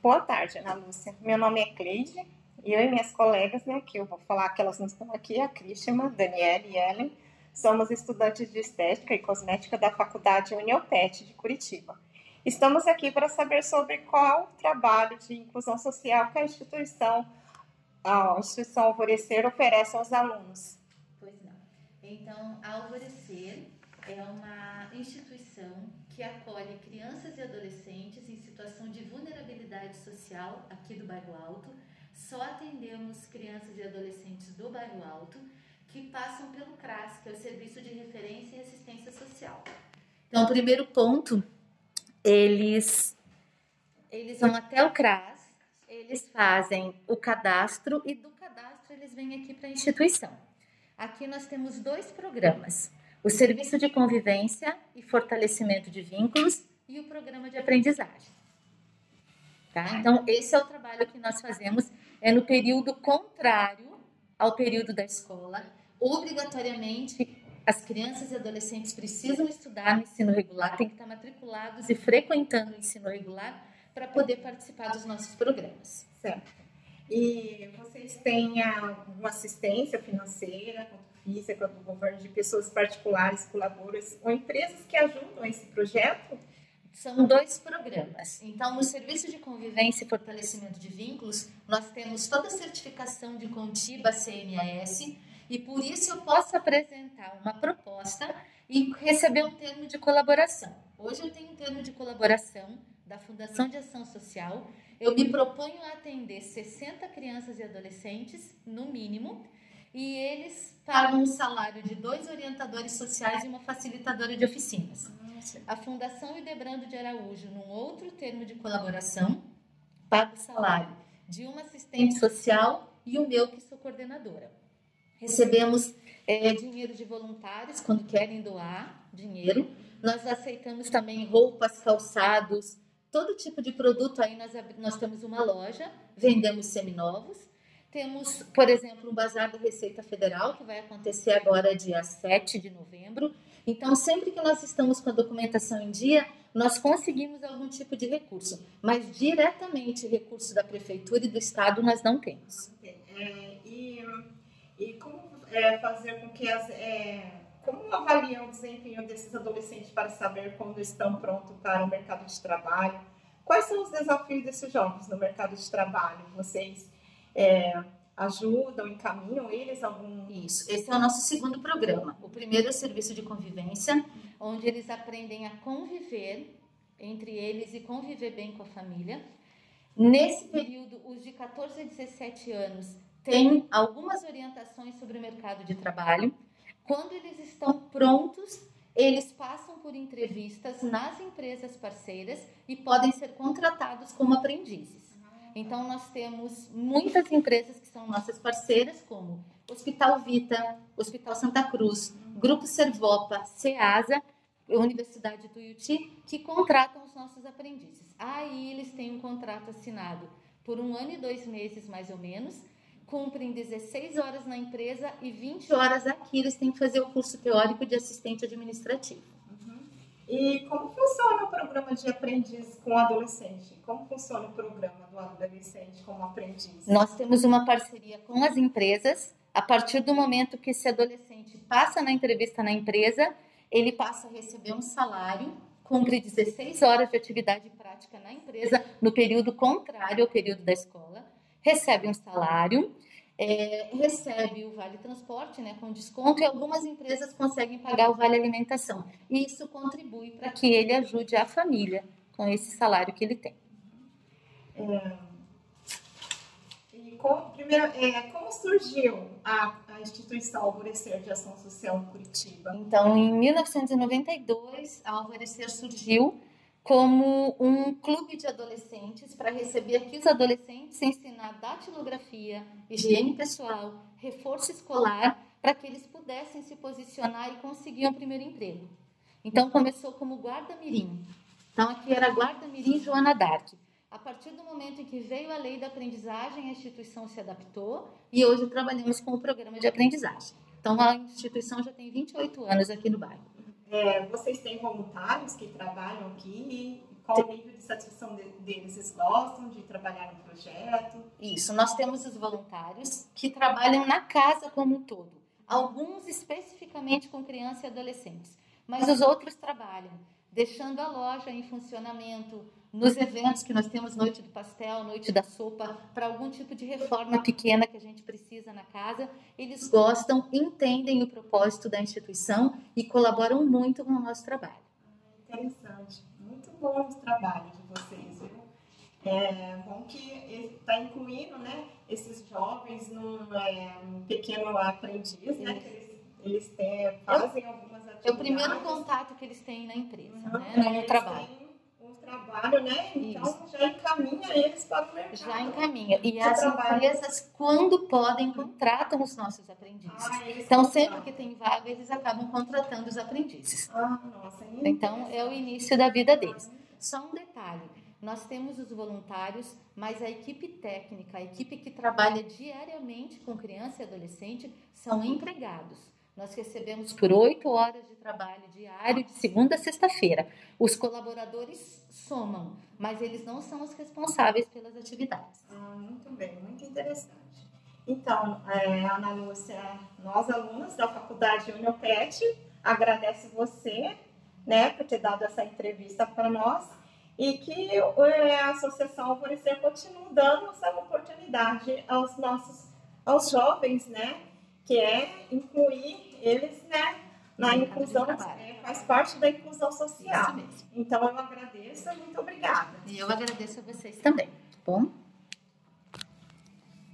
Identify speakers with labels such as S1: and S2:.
S1: Boa tarde, Ana Lúcia. Meu nome é Cleide e eu e minhas colegas, né, que eu vou falar que elas não estão aqui, a Christian, Daniela e Ellen, somos estudantes de Estética e Cosmética da Faculdade Uniopet de Curitiba. Estamos aqui para saber sobre qual trabalho de inclusão social que a instituição, a instituição Alvorecer oferece aos alunos.
S2: Pois não. Então, a Alvorecer é uma instituição que acolhe crianças e adolescentes em situação de vulnerabilidade social aqui do Bairro Alto. Só atendemos crianças e adolescentes do Bairro Alto que passam pelo CRAS, que é o Serviço de Referência e Assistência Social. Então, o primeiro ponto, eles, eles vão até o CRAS, eles fazem o cadastro e do cadastro eles vêm aqui para a instituição. Aqui nós temos dois programas: o Serviço de Convivência e Fortalecimento de Vínculos e o Programa de Aprendizagem. Tá? Então, esse é o trabalho que nós fazemos, é no período contrário ao período da escola, obrigatoriamente as crianças e adolescentes precisam estudar no ensino regular, têm que estar matriculados e frequentando o ensino regular para poder participar dos nossos programas.
S1: Certo. E vocês têm uma assistência financeira, quanto física, do governo, de pessoas particulares, colaboradores ou empresas que ajudam esse projeto?
S2: São dois programas. Então, no Serviço de Convivência e Fortalecimento de Vínculos, nós temos toda a certificação de Contiba CMAS e por isso eu posso apresentar uma proposta e receber um termo de colaboração. Hoje eu tenho um termo de colaboração da Fundação de Ação Social. Eu me proponho a atender 60 crianças e adolescentes, no mínimo, e eles pagam um salário de dois orientadores sociais e uma facilitadora de oficinas. A Fundação Idebrando de Araújo, num outro termo de colaboração, paga o salário de uma assistente social e o meu, que sou coordenadora. Recebemos é, dinheiro de voluntários quando querem doar dinheiro. Nós aceitamos também roupas, calçados, todo tipo de produto. Aí nós, nós temos uma loja, vendemos seminovos. Temos, por exemplo, um bazar da Receita Federal, que vai acontecer agora dia 7 de novembro. Então, sempre que nós estamos com a documentação em dia, nós conseguimos algum tipo de recurso, mas diretamente recurso da prefeitura e do estado nós não temos.
S1: É, e, e como é, fazer com que as é, como avaliam o desempenho desses adolescentes para saber quando estão prontos para o mercado de trabalho? Quais são os desafios desses jovens no mercado de trabalho? Vocês é, ajudam, encaminham eles algum.
S2: Isso, esse é o nosso segundo programa. O primeiro é o serviço de convivência, onde eles aprendem a conviver entre eles e conviver bem com a família. Nesse período, os de 14 a 17 anos têm algumas orientações sobre o mercado de trabalho. Quando eles estão prontos, eles passam por entrevistas nas empresas parceiras e podem ser contratados como aprendizes. Então, nós temos muitas empresas que são nossas parceiras, como Hospital Vita, Hospital Santa Cruz, Grupo Servopa, SEASA, Universidade do Uti, que contratam os nossos aprendizes. Aí eles têm um contrato assinado por um ano e dois meses, mais ou menos, cumprem 16 horas na empresa e 20 horas aqui. Eles têm que fazer o curso teórico de assistente administrativo.
S1: E como funciona o programa de aprendiz com adolescente? Como funciona o programa do adolescente como aprendiz?
S2: Nós temos uma parceria com as empresas. A partir do momento que esse adolescente passa na entrevista na empresa, ele passa a receber um salário, cumpre 16 horas de atividade prática na empresa, no período contrário ao período da escola, recebe um salário é, recebe o vale transporte, né, com desconto, e algumas empresas conseguem pagar o vale alimentação. E isso contribui para que ele ajude a família com esse salário que ele tem.
S1: É, e com, primeiro, é, como surgiu a, a instituição Alvorecer de Ação Social em Curitiba?
S2: Então, em 1992, a Alvorecer surgiu como um clube de adolescentes para receber aqui os adolescentes, ensinar datilografia, higiene pessoal, reforço escolar, para que eles pudessem se posicionar e conseguir um primeiro emprego. Então começou como guarda-mirim. Então aqui era guarda-mirim Joana Dark. A partir do momento em que veio a lei da aprendizagem, a instituição se adaptou e hoje trabalhamos com o programa de aprendizagem. Então a instituição já tem 28 anos aqui no bairro.
S1: É, vocês têm voluntários que trabalham aqui? qual o nível de satisfação deles? Eles gostam de trabalhar no projeto?
S2: Isso, nós temos os voluntários que trabalham na casa como um todo. Alguns especificamente com crianças e adolescentes, mas os outros trabalham, deixando a loja em funcionamento, nos eventos que nós temos noite do pastel, noite da sopa, para algum tipo de reforma pequena que a gente precisa na casa, eles gostam, entendem o propósito da instituição e colaboram muito com o nosso trabalho.
S1: Interessante bom o trabalho de vocês, viu? É bom que está incluindo né, esses jovens num é, um pequeno aprendiz, né? Que eles, eles têm, fazem algumas atividades.
S2: É o primeiro contato que eles têm na empresa, uhum, né? No trabalho
S1: trabalho, né? Então Isso. já encaminha eles para o mercado.
S2: Já encaminha. E as trabalho. empresas, quando podem, contratam os nossos aprendizes. Ah, então, sempre que tem vaga, eles acabam contratando os aprendizes.
S1: Ah, nossa,
S2: então, é o início da vida deles. Só um detalhe. Nós temos os voluntários, mas a equipe técnica, a equipe que trabalha diariamente com criança e adolescente, são empregados. Nós recebemos por oito horas de trabalho diário, de segunda a sexta-feira. Os colaboradores somam, mas eles não são os responsáveis pelas atividades.
S1: Ah, muito bem, muito interessante. Então, é, Ana Lúcia, nós alunos da Faculdade Unipet, agradece você né, por ter dado essa entrevista para nós e que é, a Associação Alvorecer continue dando essa oportunidade aos nossos aos jovens, né, que é incluir eles, né, na inclusão, é, faz parte da inclusão social. Então, eu agradeço, muito obrigada.
S2: E eu agradeço a vocês também, tá bom?